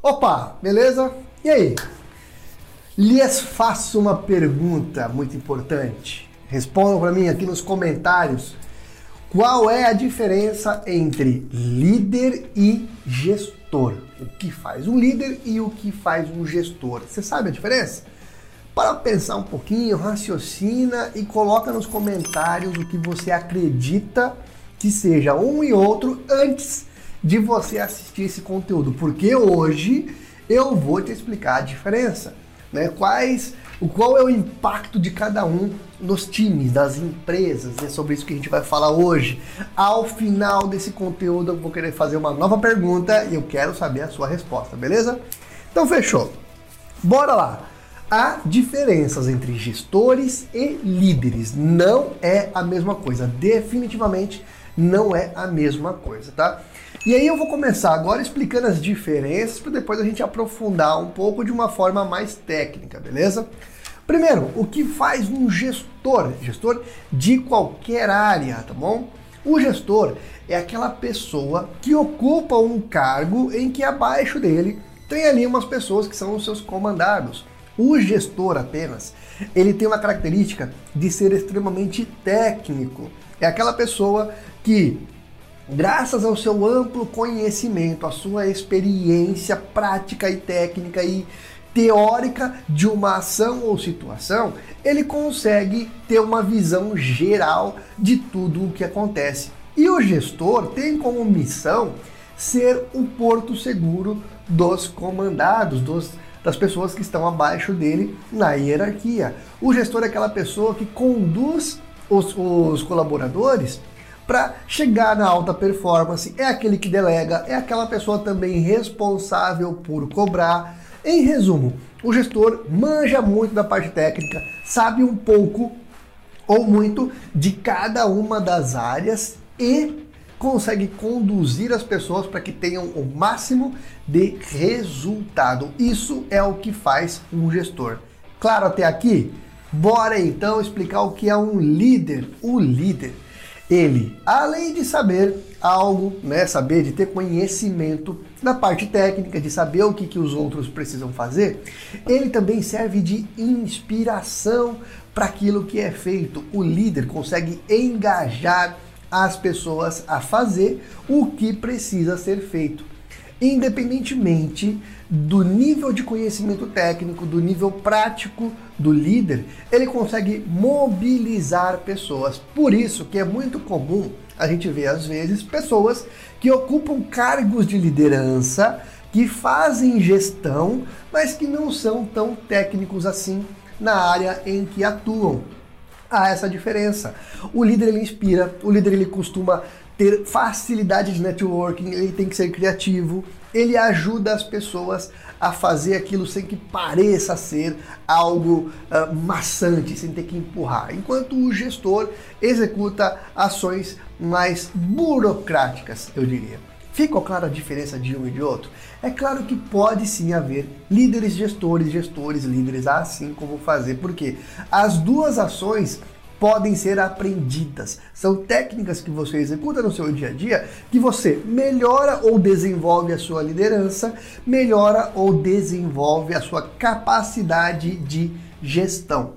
Opa, beleza? E aí? Lhes faço uma pergunta muito importante. Respondam para mim aqui nos comentários. Qual é a diferença entre líder e gestor? O que faz um líder e o que faz um gestor? Você sabe a diferença? Para pensar um pouquinho, raciocina e coloca nos comentários o que você acredita que seja um e outro antes de você assistir esse conteúdo, porque hoje eu vou te explicar a diferença, né? Quais, qual é o impacto de cada um nos times, das empresas, é sobre isso que a gente vai falar hoje. Ao final desse conteúdo, eu vou querer fazer uma nova pergunta e eu quero saber a sua resposta, beleza? Então fechou. Bora lá. Há diferenças entre gestores e líderes. Não é a mesma coisa. Definitivamente não é a mesma coisa, tá? E aí eu vou começar agora explicando as diferenças para depois a gente aprofundar um pouco de uma forma mais técnica, beleza? Primeiro, o que faz um gestor? Gestor de qualquer área, tá bom? O gestor é aquela pessoa que ocupa um cargo em que abaixo dele tem ali umas pessoas que são os seus comandados. O gestor apenas, ele tem uma característica de ser extremamente técnico. É aquela pessoa que, graças ao seu amplo conhecimento, à sua experiência prática e técnica e teórica de uma ação ou situação, ele consegue ter uma visão geral de tudo o que acontece. E o gestor tem como missão ser o porto seguro dos comandados, dos, das pessoas que estão abaixo dele na hierarquia. O gestor é aquela pessoa que conduz os, os colaboradores para chegar na alta performance, é aquele que delega, é aquela pessoa também responsável por cobrar. Em resumo, o gestor manja muito da parte técnica, sabe um pouco ou muito de cada uma das áreas e consegue conduzir as pessoas para que tenham o máximo de resultado. Isso é o que faz um gestor. Claro até aqui? Bora então explicar o que é um líder. O líder ele, além de saber algo, né, saber de ter conhecimento da parte técnica, de saber o que, que os outros precisam fazer, ele também serve de inspiração para aquilo que é feito. O líder consegue engajar as pessoas a fazer o que precisa ser feito independentemente do nível de conhecimento técnico, do nível prático do líder, ele consegue mobilizar pessoas. Por isso que é muito comum a gente ver às vezes pessoas que ocupam cargos de liderança, que fazem gestão, mas que não são tão técnicos assim na área em que atuam. Há essa diferença. O líder ele inspira, o líder ele costuma ter facilidade de networking, ele tem que ser criativo, ele ajuda as pessoas a fazer aquilo sem que pareça ser algo uh, maçante, sem ter que empurrar. Enquanto o gestor executa ações mais burocráticas, eu diria. Ficou clara a diferença de um e de outro? É claro que pode sim haver líderes, gestores, gestores, líderes, assim como fazer, porque as duas ações podem ser aprendidas. São técnicas que você executa no seu dia a dia que você melhora ou desenvolve a sua liderança, melhora ou desenvolve a sua capacidade de gestão.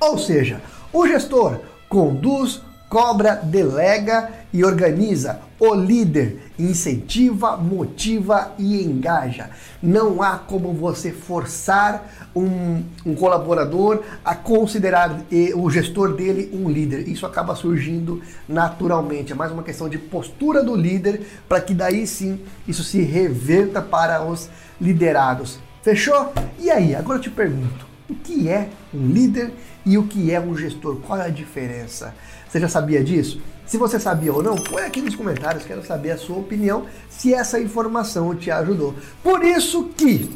Ou seja, o gestor conduz, cobra, delega e organiza. O líder incentiva, motiva e engaja. Não há como você forçar um, um colaborador a considerar o gestor dele um líder. Isso acaba surgindo naturalmente. É mais uma questão de postura do líder para que daí sim isso se reverta para os liderados. Fechou? E aí, agora eu te pergunto: o que é um líder e o que é um gestor? Qual é a diferença? Você já sabia disso? Se você sabia ou não, põe aqui nos comentários, quero saber a sua opinião, se essa informação te ajudou. Por isso que,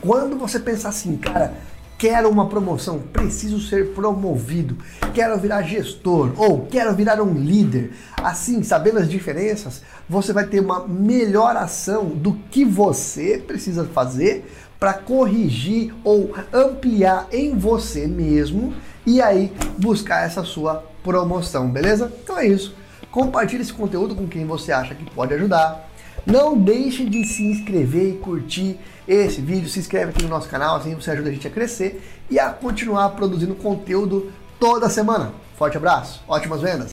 quando você pensar assim, cara, quero uma promoção, preciso ser promovido, quero virar gestor ou quero virar um líder, assim, sabendo as diferenças, você vai ter uma melhor ação do que você precisa fazer para corrigir ou ampliar em você mesmo e aí buscar essa sua promoção, beleza? Então é isso. Compartilhe esse conteúdo com quem você acha que pode ajudar. Não deixe de se inscrever e curtir esse vídeo. Se inscreve aqui no nosso canal, assim você ajuda a gente a crescer e a continuar produzindo conteúdo toda semana. Forte abraço, ótimas vendas!